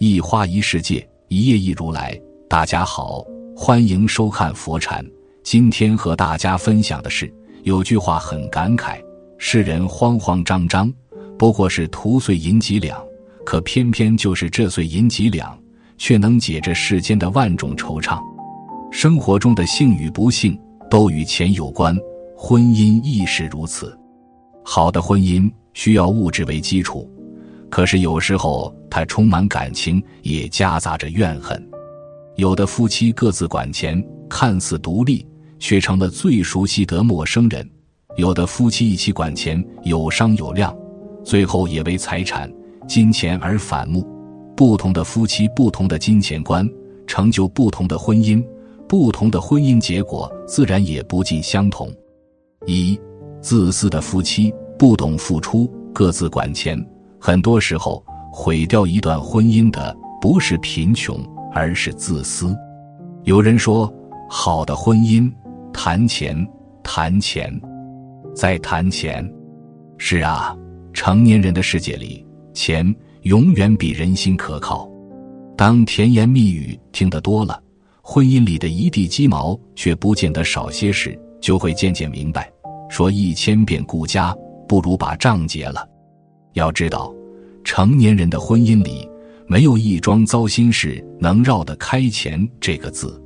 一花一世界，一叶一如来。大家好，欢迎收看佛禅。今天和大家分享的是，有句话很感慨：世人慌慌张张，不过是图碎银几两，可偏偏就是这碎银几两，却能解这世间的万种惆怅。生活中的幸与不幸，都与钱有关，婚姻亦是如此。好的婚姻需要物质为基础。可是有时候，他充满感情，也夹杂着怨恨。有的夫妻各自管钱，看似独立，却成了最熟悉的陌生人；有的夫妻一起管钱，有商有量，最后也为财产、金钱而反目。不同的夫妻，不同的金钱观，成就不同的婚姻，不同的婚姻结果自然也不尽相同。一自私的夫妻不懂付出，各自管钱。很多时候，毁掉一段婚姻的不是贫穷，而是自私。有人说，好的婚姻谈钱，谈钱，再谈钱。是啊，成年人的世界里，钱永远比人心可靠。当甜言蜜语听得多了，婚姻里的一地鸡毛却不见得少些时，就会渐渐明白，说一千遍顾家，不如把账结了。要知道，成年人的婚姻里没有一桩糟心事能绕得开“钱”这个字。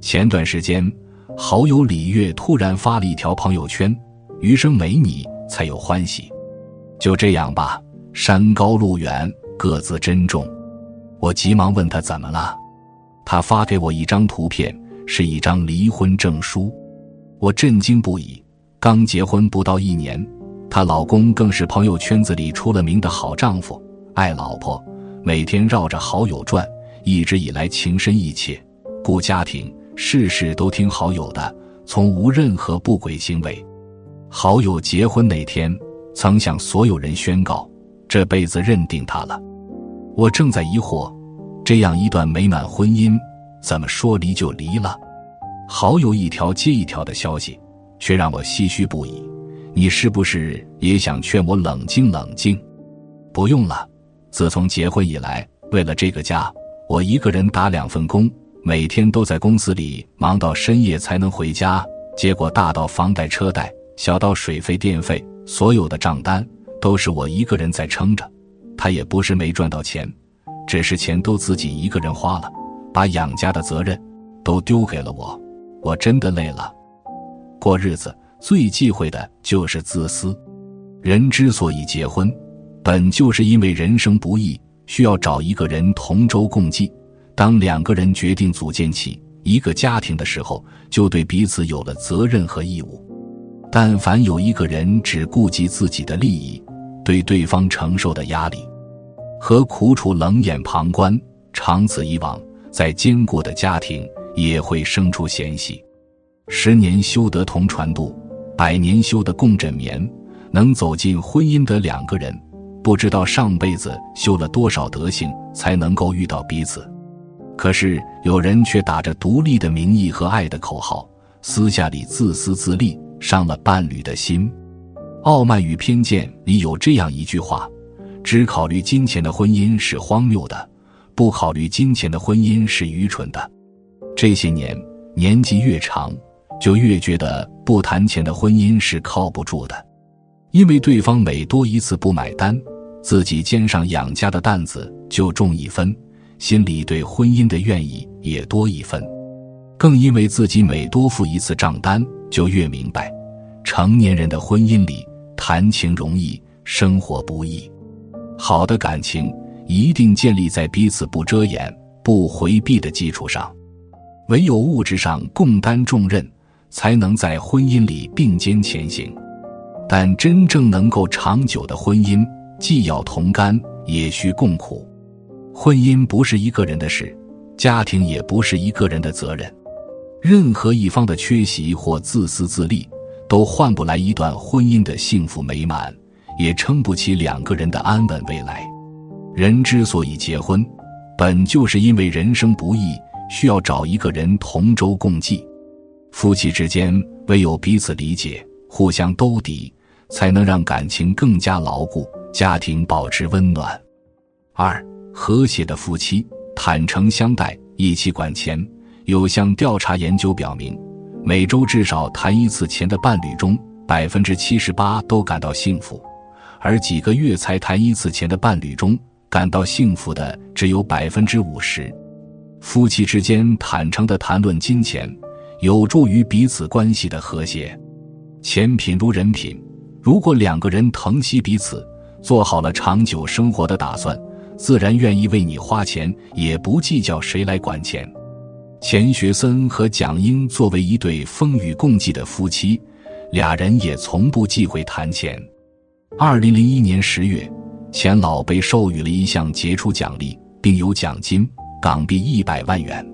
前段时间，好友李月突然发了一条朋友圈：“余生没你才有欢喜。”就这样吧，山高路远，各自珍重。我急忙问他怎么了，他发给我一张图片，是一张离婚证书。我震惊不已，刚结婚不到一年。她老公更是朋友圈子里出了名的好丈夫，爱老婆，每天绕着好友转，一直以来情深意切，顾家庭，事事都听好友的，从无任何不轨行为。好友结婚那天，曾向所有人宣告，这辈子认定他了。我正在疑惑，这样一段美满婚姻，怎么说离就离了？好友一条接一条的消息，却让我唏嘘不已。你是不是也想劝我冷静冷静？不用了。自从结婚以来，为了这个家，我一个人打两份工，每天都在公司里忙到深夜才能回家。结果大到房贷车贷，小到水费电费，所有的账单都是我一个人在撑着。他也不是没赚到钱，只是钱都自己一个人花了，把养家的责任都丢给了我。我真的累了，过日子。最忌讳的就是自私。人之所以结婚，本就是因为人生不易，需要找一个人同舟共济。当两个人决定组建起一个家庭的时候，就对彼此有了责任和义务。但凡有一个人只顾及自己的利益，对对方承受的压力和苦楚冷眼旁观，长此以往，在坚固的家庭也会生出嫌隙。十年修得同船渡。百年修的共枕眠，能走进婚姻的两个人，不知道上辈子修了多少德行，才能够遇到彼此。可是有人却打着独立的名义和爱的口号，私下里自私自利，伤了伴侣的心。《傲慢与偏见》里有这样一句话：“只考虑金钱的婚姻是荒谬的，不考虑金钱的婚姻是愚蠢的。”这些年，年纪越长。就越觉得不谈钱的婚姻是靠不住的，因为对方每多一次不买单，自己肩上养家的担子就重一分，心里对婚姻的愿意也多一分。更因为自己每多付一次账单，就越明白，成年人的婚姻里谈情容易，生活不易。好的感情一定建立在彼此不遮掩、不回避的基础上，唯有物质上共担重任。才能在婚姻里并肩前行，但真正能够长久的婚姻，既要同甘，也需共苦。婚姻不是一个人的事，家庭也不是一个人的责任。任何一方的缺席或自私自利，都换不来一段婚姻的幸福美满，也撑不起两个人的安稳未来。人之所以结婚，本就是因为人生不易，需要找一个人同舟共济。夫妻之间唯有彼此理解、互相兜底，才能让感情更加牢固，家庭保持温暖。二，和谐的夫妻，坦诚相待，一起管钱。有项调查研究表明，每周至少谈一次钱的伴侣中，百分之七十八都感到幸福；而几个月才谈一次钱的伴侣中，感到幸福的只有百分之五十。夫妻之间坦诚的谈论金钱，有助于彼此关系的和谐。钱品如人品，如果两个人疼惜彼此，做好了长久生活的打算，自然愿意为你花钱，也不计较谁来管钱。钱学森和蒋英作为一对风雨共济的夫妻，俩人也从不忌讳谈钱。二零零一年十月，钱老被授予了一项杰出奖励，并有奖金港币一百万元。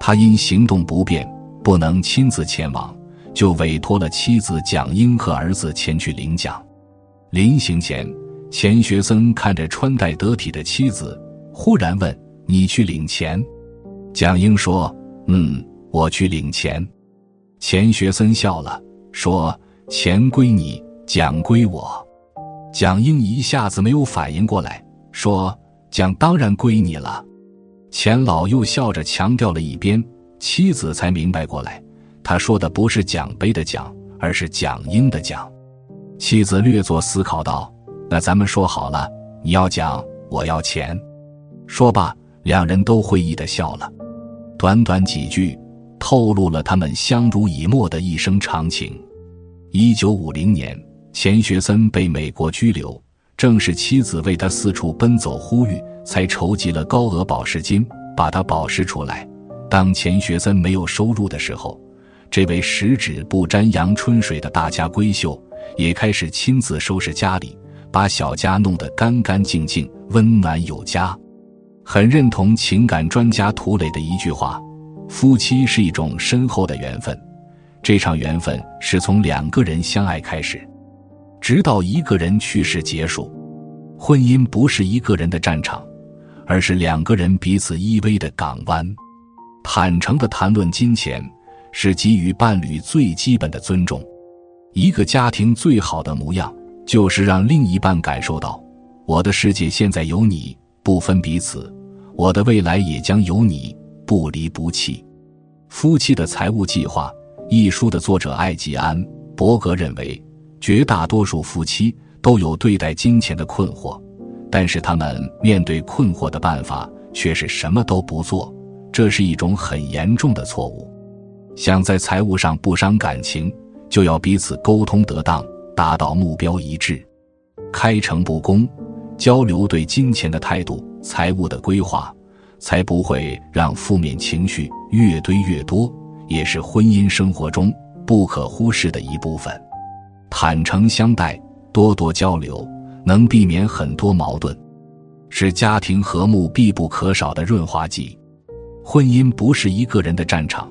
他因行动不便，不能亲自前往，就委托了妻子蒋英和儿子前去领奖。临行前，钱学森看着穿戴得体的妻子，忽然问：“你去领钱？”蒋英说：“嗯，我去领钱。”钱学森笑了，说：“钱归你，奖归我。”蒋英一下子没有反应过来，说：“奖当然归你了。”钱老又笑着强调了一遍，妻子才明白过来，他说的不是奖杯的奖，而是蒋英的奖。妻子略作思考道：“那咱们说好了，你要奖，我要钱。”说罢，两人都会意的笑了。短短几句，透露了他们相濡以沫的一生长情。一九五零年，钱学森被美国拘留，正是妻子为他四处奔走呼吁，才筹集了高额保释金，把他保释出来。当钱学森没有收入的时候，这位十指不沾阳春水的大家闺秀，也开始亲自收拾家里，把小家弄得干干净净、温暖有加。很认同情感专家涂磊的一句话：“夫妻是一种深厚的缘分，这场缘分是从两个人相爱开始，直到一个人去世结束。婚姻不是一个人的战场，而是两个人彼此依偎的港湾。坦诚的谈论金钱，是给予伴侣最基本的尊重。一个家庭最好的模样，就是让另一半感受到，我的世界现在有你。”不分彼此，我的未来也将有你，不离不弃。夫妻的财务计划一书的作者艾吉安·伯格认为，绝大多数夫妻都有对待金钱的困惑，但是他们面对困惑的办法却是什么都不做，这是一种很严重的错误。想在财务上不伤感情，就要彼此沟通得当，达到目标一致。开诚布公。交流对金钱的态度、财务的规划，才不会让负面情绪越堆越多，也是婚姻生活中不可忽视的一部分。坦诚相待，多多交流，能避免很多矛盾，是家庭和睦必不可少的润滑剂。婚姻不是一个人的战场，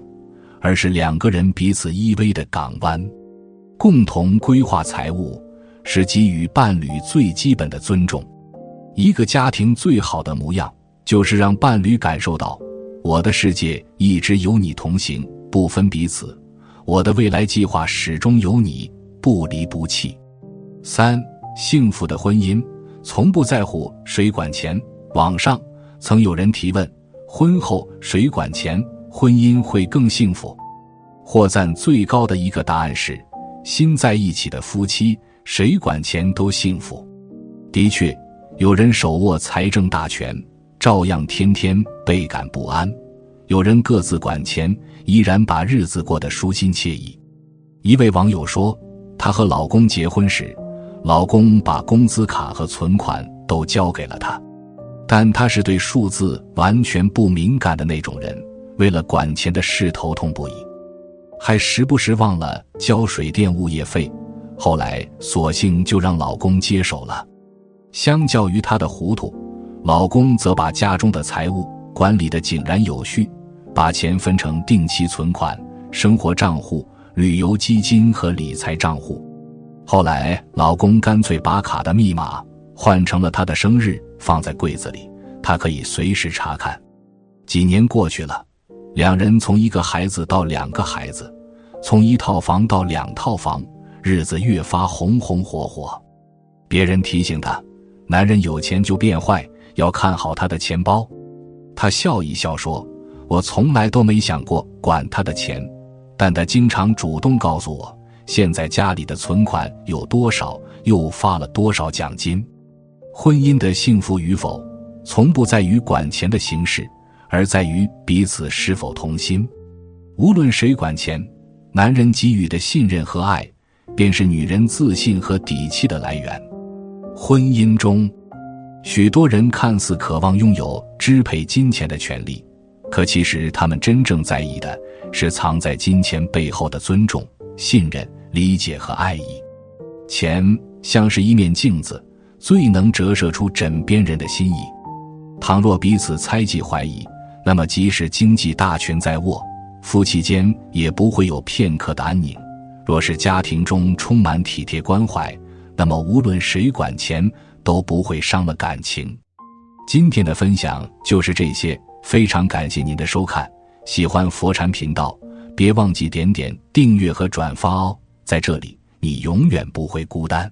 而是两个人彼此依偎的港湾。共同规划财务，是给予伴侣最基本的尊重。一个家庭最好的模样，就是让伴侣感受到，我的世界一直有你同行，不分彼此；我的未来计划始终有你，不离不弃。三，幸福的婚姻从不在乎谁管钱。网上曾有人提问：婚后谁管钱，婚姻会更幸福？获赞最高的一个答案是：心在一起的夫妻，谁管钱都幸福。的确。有人手握财政大权，照样天天倍感不安；有人各自管钱，依然把日子过得舒心惬意。一位网友说，她和老公结婚时，老公把工资卡和存款都交给了她，但她是对数字完全不敏感的那种人，为了管钱的事头痛不已，还时不时忘了交水电物业费。后来索性就让老公接手了。相较于她的糊涂，老公则把家中的财务管理的井然有序，把钱分成定期存款、生活账户、旅游基金和理财账户。后来，老公干脆把卡的密码换成了她的生日，放在柜子里，他可以随时查看。几年过去了，两人从一个孩子到两个孩子，从一套房到两套房，日子越发红红火火。别人提醒他。男人有钱就变坏，要看好他的钱包。他笑一笑说：“我从来都没想过管他的钱，但他经常主动告诉我，现在家里的存款有多少，又发了多少奖金。婚姻的幸福与否，从不在于管钱的形式，而在于彼此是否同心。无论谁管钱，男人给予的信任和爱。”便是女人自信和底气的来源。婚姻中，许多人看似渴望拥有支配金钱的权利，可其实他们真正在意的是藏在金钱背后的尊重、信任、理解和爱意。钱像是一面镜子，最能折射出枕边人的心意。倘若彼此猜忌怀疑，那么即使经济大权在握，夫妻间也不会有片刻的安宁。若是家庭中充满体贴关怀，那么无论谁管钱都不会伤了感情。今天的分享就是这些，非常感谢您的收看。喜欢佛禅频道，别忘记点点订阅和转发哦。在这里，你永远不会孤单。